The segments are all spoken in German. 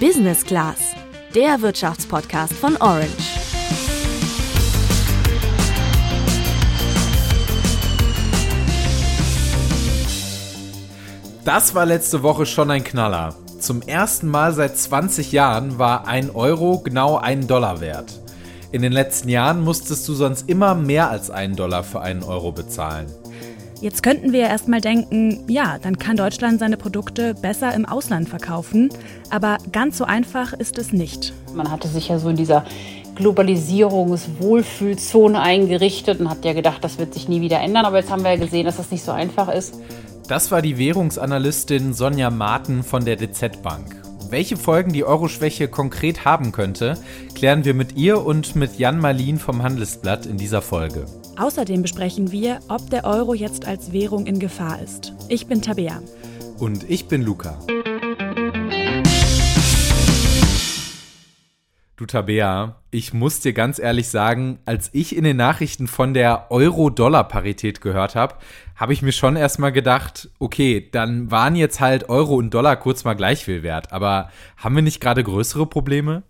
Business Class, der Wirtschaftspodcast von Orange. Das war letzte Woche schon ein Knaller. Zum ersten Mal seit 20 Jahren war ein Euro genau einen Dollar wert. In den letzten Jahren musstest du sonst immer mehr als einen Dollar für einen Euro bezahlen. Jetzt könnten wir ja erstmal denken, ja, dann kann Deutschland seine Produkte besser im Ausland verkaufen. Aber ganz so einfach ist es nicht. Man hatte sich ja so in dieser Globalisierungswohlfühlzone eingerichtet und hat ja gedacht, das wird sich nie wieder ändern. Aber jetzt haben wir ja gesehen, dass das nicht so einfach ist. Das war die Währungsanalystin Sonja Marten von der DZ Bank. Welche Folgen die Euroschwäche konkret haben könnte, klären wir mit ihr und mit Jan Malin vom Handelsblatt in dieser Folge. Außerdem besprechen wir, ob der Euro jetzt als Währung in Gefahr ist. Ich bin Tabea. Und ich bin Luca. Du Tabea, ich muss dir ganz ehrlich sagen, als ich in den Nachrichten von der Euro-Dollar-Parität gehört habe, habe ich mir schon erstmal gedacht, okay, dann waren jetzt halt Euro und Dollar kurz mal gleich viel wert, aber haben wir nicht gerade größere Probleme?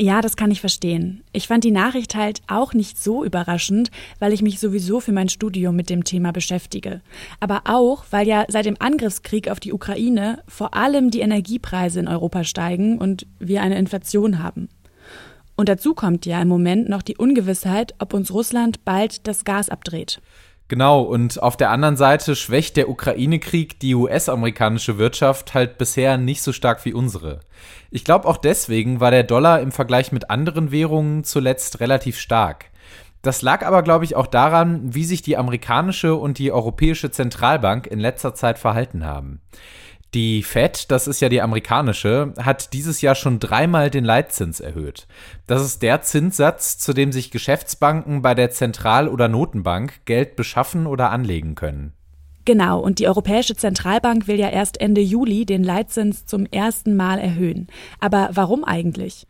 Ja, das kann ich verstehen. Ich fand die Nachricht halt auch nicht so überraschend, weil ich mich sowieso für mein Studium mit dem Thema beschäftige. Aber auch, weil ja seit dem Angriffskrieg auf die Ukraine vor allem die Energiepreise in Europa steigen und wir eine Inflation haben. Und dazu kommt ja im Moment noch die Ungewissheit, ob uns Russland bald das Gas abdreht. Genau, und auf der anderen Seite schwächt der Ukraine-Krieg die US-amerikanische Wirtschaft halt bisher nicht so stark wie unsere. Ich glaube auch deswegen war der Dollar im Vergleich mit anderen Währungen zuletzt relativ stark. Das lag aber, glaube ich, auch daran, wie sich die amerikanische und die europäische Zentralbank in letzter Zeit verhalten haben. Die Fed, das ist ja die amerikanische, hat dieses Jahr schon dreimal den Leitzins erhöht. Das ist der Zinssatz, zu dem sich Geschäftsbanken bei der Zentral- oder Notenbank Geld beschaffen oder anlegen können. Genau, und die Europäische Zentralbank will ja erst Ende Juli den Leitzins zum ersten Mal erhöhen. Aber warum eigentlich?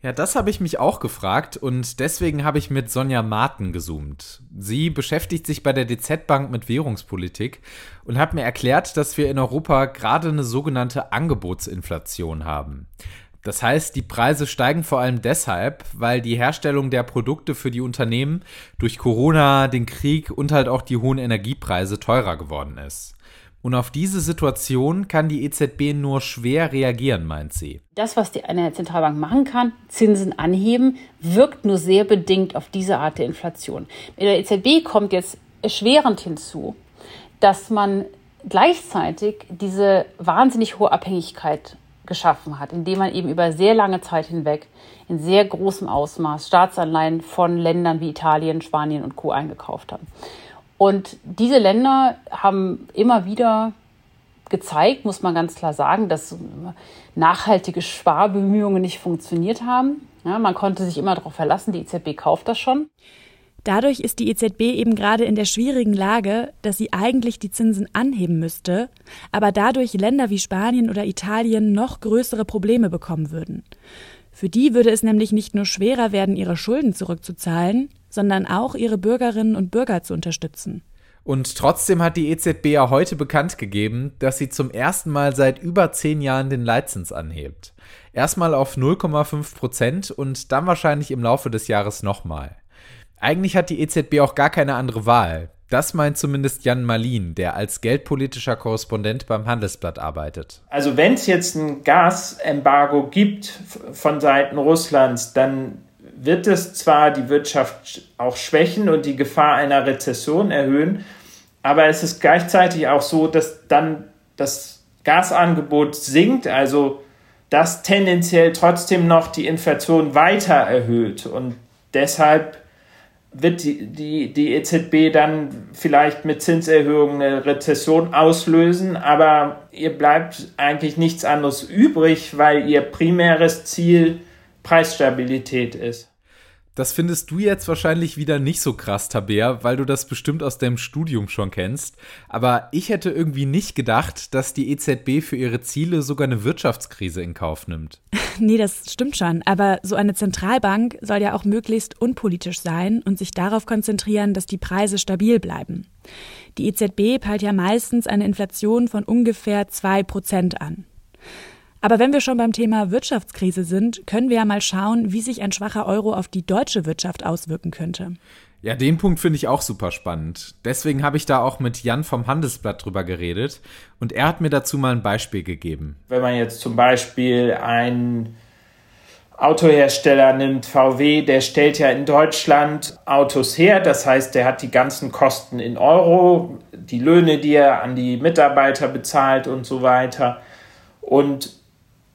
Ja, das habe ich mich auch gefragt und deswegen habe ich mit Sonja Marten gezoomt. Sie beschäftigt sich bei der DZ Bank mit Währungspolitik und hat mir erklärt, dass wir in Europa gerade eine sogenannte Angebotsinflation haben. Das heißt, die Preise steigen vor allem deshalb, weil die Herstellung der Produkte für die Unternehmen durch Corona, den Krieg und halt auch die hohen Energiepreise teurer geworden ist. Und auf diese Situation kann die EZB nur schwer reagieren, meint sie. Das, was die, eine Zentralbank machen kann, Zinsen anheben, wirkt nur sehr bedingt auf diese Art der Inflation. Mit der EZB kommt jetzt erschwerend hinzu, dass man gleichzeitig diese wahnsinnig hohe Abhängigkeit geschaffen hat, indem man eben über sehr lange Zeit hinweg in sehr großem Ausmaß Staatsanleihen von Ländern wie Italien, Spanien und Co. eingekauft hat. Und diese Länder haben immer wieder gezeigt, muss man ganz klar sagen, dass nachhaltige Sparbemühungen nicht funktioniert haben. Ja, man konnte sich immer darauf verlassen, die EZB kauft das schon. Dadurch ist die EZB eben gerade in der schwierigen Lage, dass sie eigentlich die Zinsen anheben müsste, aber dadurch Länder wie Spanien oder Italien noch größere Probleme bekommen würden. Für die würde es nämlich nicht nur schwerer werden, ihre Schulden zurückzuzahlen, sondern auch ihre Bürgerinnen und Bürger zu unterstützen. Und trotzdem hat die EZB ja heute bekannt gegeben, dass sie zum ersten Mal seit über zehn Jahren den Leitzins anhebt. Erstmal auf 0,5 Prozent und dann wahrscheinlich im Laufe des Jahres nochmal. Eigentlich hat die EZB auch gar keine andere Wahl. Das meint zumindest Jan Malin, der als geldpolitischer Korrespondent beim Handelsblatt arbeitet. Also wenn es jetzt ein Gasembargo gibt von Seiten Russlands, dann wird es zwar die Wirtschaft auch schwächen und die Gefahr einer Rezession erhöhen, aber es ist gleichzeitig auch so, dass dann das Gasangebot sinkt, also das tendenziell trotzdem noch die Inflation weiter erhöht. Und deshalb wird die, die, die EZB dann vielleicht mit Zinserhöhungen eine Rezession auslösen, aber ihr bleibt eigentlich nichts anderes übrig, weil ihr primäres Ziel Preisstabilität ist. Das findest du jetzt wahrscheinlich wieder nicht so krass, Tabea, weil du das bestimmt aus deinem Studium schon kennst. Aber ich hätte irgendwie nicht gedacht, dass die EZB für ihre Ziele sogar eine Wirtschaftskrise in Kauf nimmt. nee, das stimmt schon. Aber so eine Zentralbank soll ja auch möglichst unpolitisch sein und sich darauf konzentrieren, dass die Preise stabil bleiben. Die EZB peilt ja meistens eine Inflation von ungefähr zwei Prozent an. Aber wenn wir schon beim Thema Wirtschaftskrise sind, können wir ja mal schauen, wie sich ein schwacher Euro auf die deutsche Wirtschaft auswirken könnte. Ja, den Punkt finde ich auch super spannend. Deswegen habe ich da auch mit Jan vom Handelsblatt drüber geredet und er hat mir dazu mal ein Beispiel gegeben. Wenn man jetzt zum Beispiel einen Autohersteller nimmt, VW, der stellt ja in Deutschland Autos her, das heißt, der hat die ganzen Kosten in Euro, die Löhne, die er an die Mitarbeiter bezahlt und so weiter. Und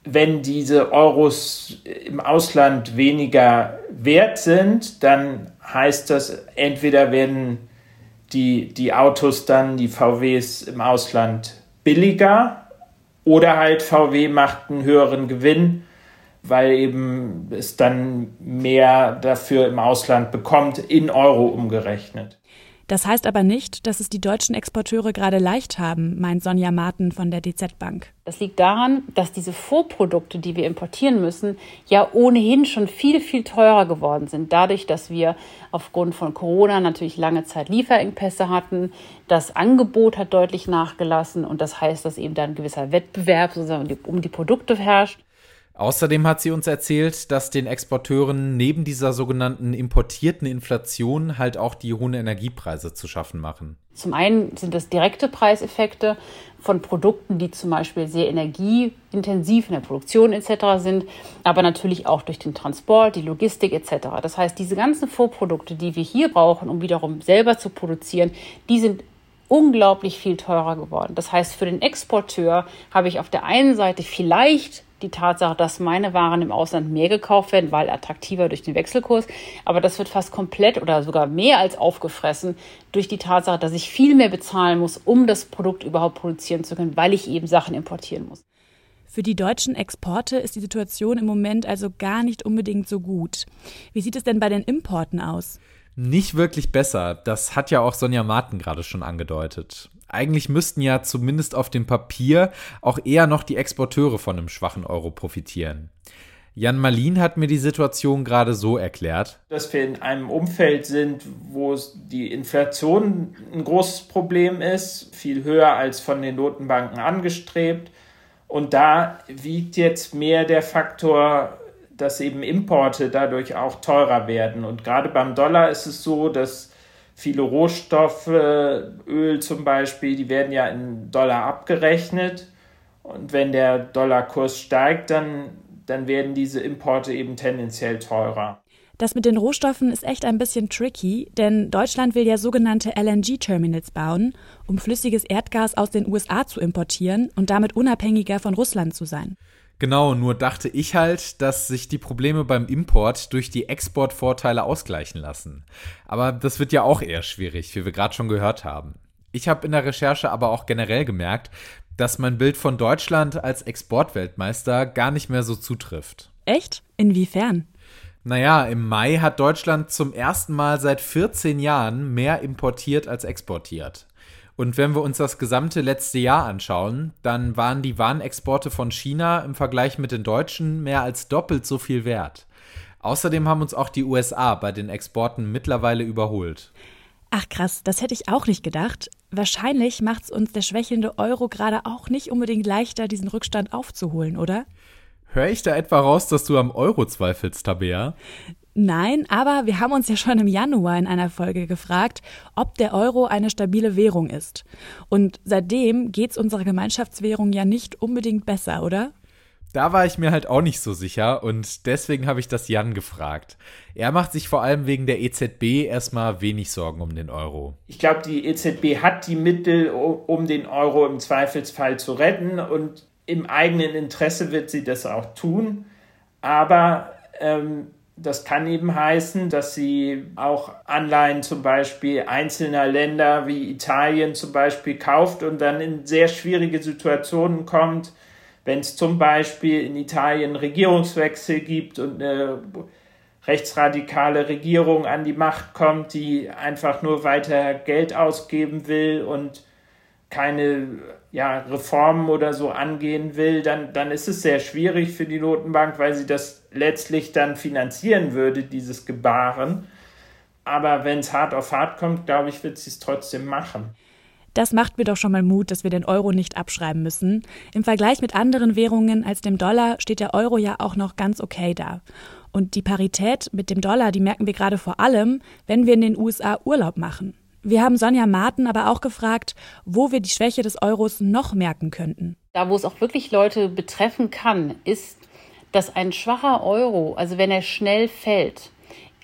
wenn diese Euros im Ausland weniger wert sind, dann heißt das, entweder werden die, die Autos dann, die VWs im Ausland billiger oder halt VW macht einen höheren Gewinn, weil eben es dann mehr dafür im Ausland bekommt, in Euro umgerechnet. Das heißt aber nicht, dass es die deutschen Exporteure gerade leicht haben, meint Sonja Marten von der DZ Bank. Das liegt daran, dass diese Vorprodukte, die wir importieren müssen, ja ohnehin schon viel, viel teurer geworden sind. Dadurch, dass wir aufgrund von Corona natürlich lange Zeit Lieferengpässe hatten. Das Angebot hat deutlich nachgelassen und das heißt, dass eben dann ein gewisser Wettbewerb sozusagen um die Produkte herrscht. Außerdem hat sie uns erzählt, dass den Exporteuren neben dieser sogenannten importierten Inflation halt auch die hohen Energiepreise zu schaffen machen. Zum einen sind das direkte Preiseffekte von Produkten, die zum Beispiel sehr energieintensiv in der Produktion etc. sind, aber natürlich auch durch den Transport, die Logistik etc. Das heißt, diese ganzen Vorprodukte, die wir hier brauchen, um wiederum selber zu produzieren, die sind unglaublich viel teurer geworden. Das heißt, für den Exporteur habe ich auf der einen Seite vielleicht die Tatsache, dass meine Waren im Ausland mehr gekauft werden, weil attraktiver durch den Wechselkurs. Aber das wird fast komplett oder sogar mehr als aufgefressen durch die Tatsache, dass ich viel mehr bezahlen muss, um das Produkt überhaupt produzieren zu können, weil ich eben Sachen importieren muss. Für die deutschen Exporte ist die Situation im Moment also gar nicht unbedingt so gut. Wie sieht es denn bei den Importen aus? Nicht wirklich besser. Das hat ja auch Sonja Marten gerade schon angedeutet. Eigentlich müssten ja zumindest auf dem Papier auch eher noch die Exporteure von einem schwachen Euro profitieren. Jan Malin hat mir die Situation gerade so erklärt. Dass wir in einem Umfeld sind, wo die Inflation ein großes Problem ist, viel höher als von den Notenbanken angestrebt. Und da wiegt jetzt mehr der Faktor, dass eben Importe dadurch auch teurer werden. Und gerade beim Dollar ist es so, dass viele Rohstoffe, Öl zum Beispiel, die werden ja in Dollar abgerechnet. Und wenn der Dollarkurs steigt, dann, dann werden diese Importe eben tendenziell teurer. Das mit den Rohstoffen ist echt ein bisschen tricky, denn Deutschland will ja sogenannte LNG-Terminals bauen, um flüssiges Erdgas aus den USA zu importieren und damit unabhängiger von Russland zu sein. Genau, nur dachte ich halt, dass sich die Probleme beim Import durch die Exportvorteile ausgleichen lassen. Aber das wird ja auch eher schwierig, wie wir gerade schon gehört haben. Ich habe in der Recherche aber auch generell gemerkt, dass mein Bild von Deutschland als Exportweltmeister gar nicht mehr so zutrifft. Echt? Inwiefern? Naja, im Mai hat Deutschland zum ersten Mal seit 14 Jahren mehr importiert als exportiert. Und wenn wir uns das gesamte letzte Jahr anschauen, dann waren die Warenexporte von China im Vergleich mit den deutschen mehr als doppelt so viel wert. Außerdem haben uns auch die USA bei den Exporten mittlerweile überholt. Ach krass, das hätte ich auch nicht gedacht. Wahrscheinlich macht es uns der schwächelnde Euro gerade auch nicht unbedingt leichter, diesen Rückstand aufzuholen, oder? Höre ich da etwa raus, dass du am Euro zweifelst, Tabea? Nein, aber wir haben uns ja schon im Januar in einer Folge gefragt, ob der Euro eine stabile Währung ist. Und seitdem geht's unserer Gemeinschaftswährung ja nicht unbedingt besser, oder? Da war ich mir halt auch nicht so sicher und deswegen habe ich das Jan gefragt. Er macht sich vor allem wegen der EZB erstmal wenig Sorgen um den Euro. Ich glaube, die EZB hat die Mittel, um den Euro im Zweifelsfall zu retten und im eigenen Interesse wird sie das auch tun. Aber ähm, das kann eben heißen, dass sie auch Anleihen zum Beispiel einzelner Länder wie Italien zum Beispiel kauft und dann in sehr schwierige Situationen kommt, wenn es zum Beispiel in Italien Regierungswechsel gibt und eine rechtsradikale Regierung an die Macht kommt, die einfach nur weiter Geld ausgeben will und keine ja, Reformen oder so angehen will, dann, dann ist es sehr schwierig für die Notenbank, weil sie das letztlich dann finanzieren würde, dieses Gebaren. Aber wenn es hart auf hart kommt, glaube ich, wird sie es trotzdem machen. Das macht mir doch schon mal Mut, dass wir den Euro nicht abschreiben müssen. Im Vergleich mit anderen Währungen als dem Dollar steht der Euro ja auch noch ganz okay da. Und die Parität mit dem Dollar, die merken wir gerade vor allem, wenn wir in den USA Urlaub machen. Wir haben Sonja Marten aber auch gefragt, wo wir die Schwäche des Euros noch merken könnten. Da, wo es auch wirklich Leute betreffen kann, ist, dass ein schwacher Euro, also wenn er schnell fällt,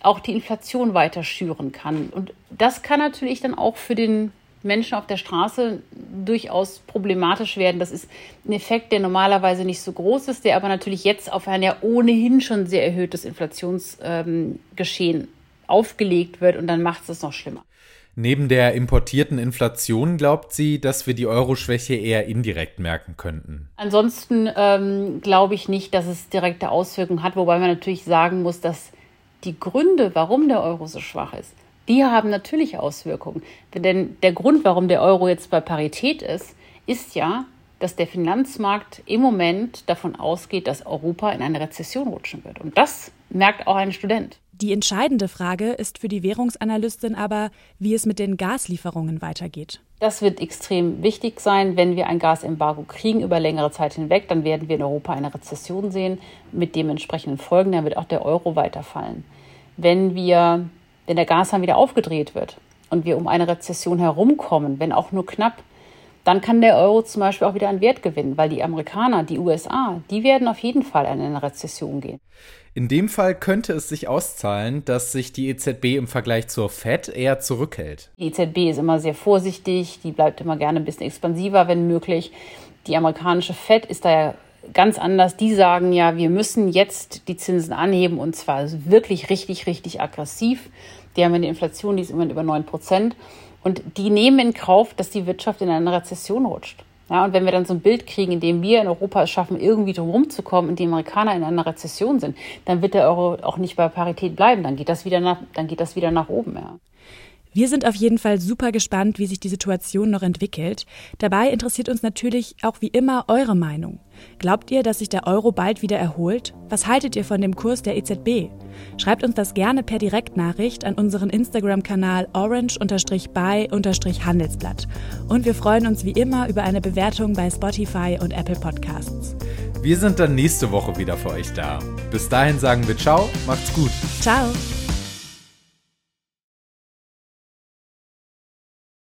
auch die Inflation weiter schüren kann. Und das kann natürlich dann auch für den Menschen auf der Straße durchaus problematisch werden. Das ist ein Effekt, der normalerweise nicht so groß ist, der aber natürlich jetzt auf ein ja ohnehin schon sehr erhöhtes Inflationsgeschehen ähm, aufgelegt wird und dann macht es das noch schlimmer. Neben der importierten Inflation glaubt sie, dass wir die Euro-Schwäche eher indirekt merken könnten. Ansonsten ähm, glaube ich nicht, dass es direkte Auswirkungen hat, wobei man natürlich sagen muss, dass die Gründe, warum der Euro so schwach ist, die haben natürlich Auswirkungen. Denn der Grund, warum der Euro jetzt bei Parität ist, ist ja, dass der Finanzmarkt im Moment davon ausgeht, dass Europa in eine Rezession rutschen wird. Und das merkt auch ein Student. Die entscheidende Frage ist für die Währungsanalystin aber, wie es mit den Gaslieferungen weitergeht. Das wird extrem wichtig sein. Wenn wir ein Gasembargo kriegen über längere Zeit hinweg, dann werden wir in Europa eine Rezession sehen mit dementsprechenden Folgen. Dann wird auch der Euro weiterfallen. Wenn wir wenn der Gashahn wieder aufgedreht wird und wir um eine Rezession herumkommen, wenn auch nur knapp, dann kann der Euro zum Beispiel auch wieder an Wert gewinnen, weil die Amerikaner, die USA, die werden auf jeden Fall in eine Rezession gehen. In dem Fall könnte es sich auszahlen, dass sich die EZB im Vergleich zur Fed eher zurückhält. Die EZB ist immer sehr vorsichtig, die bleibt immer gerne ein bisschen expansiver, wenn möglich. Die amerikanische Fed ist da ja ganz anders. Die sagen ja, wir müssen jetzt die Zinsen anheben und zwar wirklich richtig, richtig aggressiv. Die haben eine Inflation, die ist immer über 9 Prozent. Und die nehmen in Kauf, dass die Wirtschaft in eine Rezession rutscht. Ja, und wenn wir dann so ein Bild kriegen, in dem wir in Europa es schaffen, irgendwie drum zu kommen und die Amerikaner in einer Rezession sind, dann wird der Euro auch nicht bei Parität bleiben. Dann geht das wieder nach, dann geht das wieder nach oben. Ja. Wir sind auf jeden Fall super gespannt, wie sich die Situation noch entwickelt. Dabei interessiert uns natürlich auch wie immer eure Meinung. Glaubt ihr, dass sich der Euro bald wieder erholt? Was haltet ihr von dem Kurs der EZB? Schreibt uns das gerne per Direktnachricht an unseren Instagram-Kanal orange-by-handelsblatt. Und wir freuen uns wie immer über eine Bewertung bei Spotify und Apple Podcasts. Wir sind dann nächste Woche wieder für euch da. Bis dahin sagen wir Ciao, macht's gut. Ciao.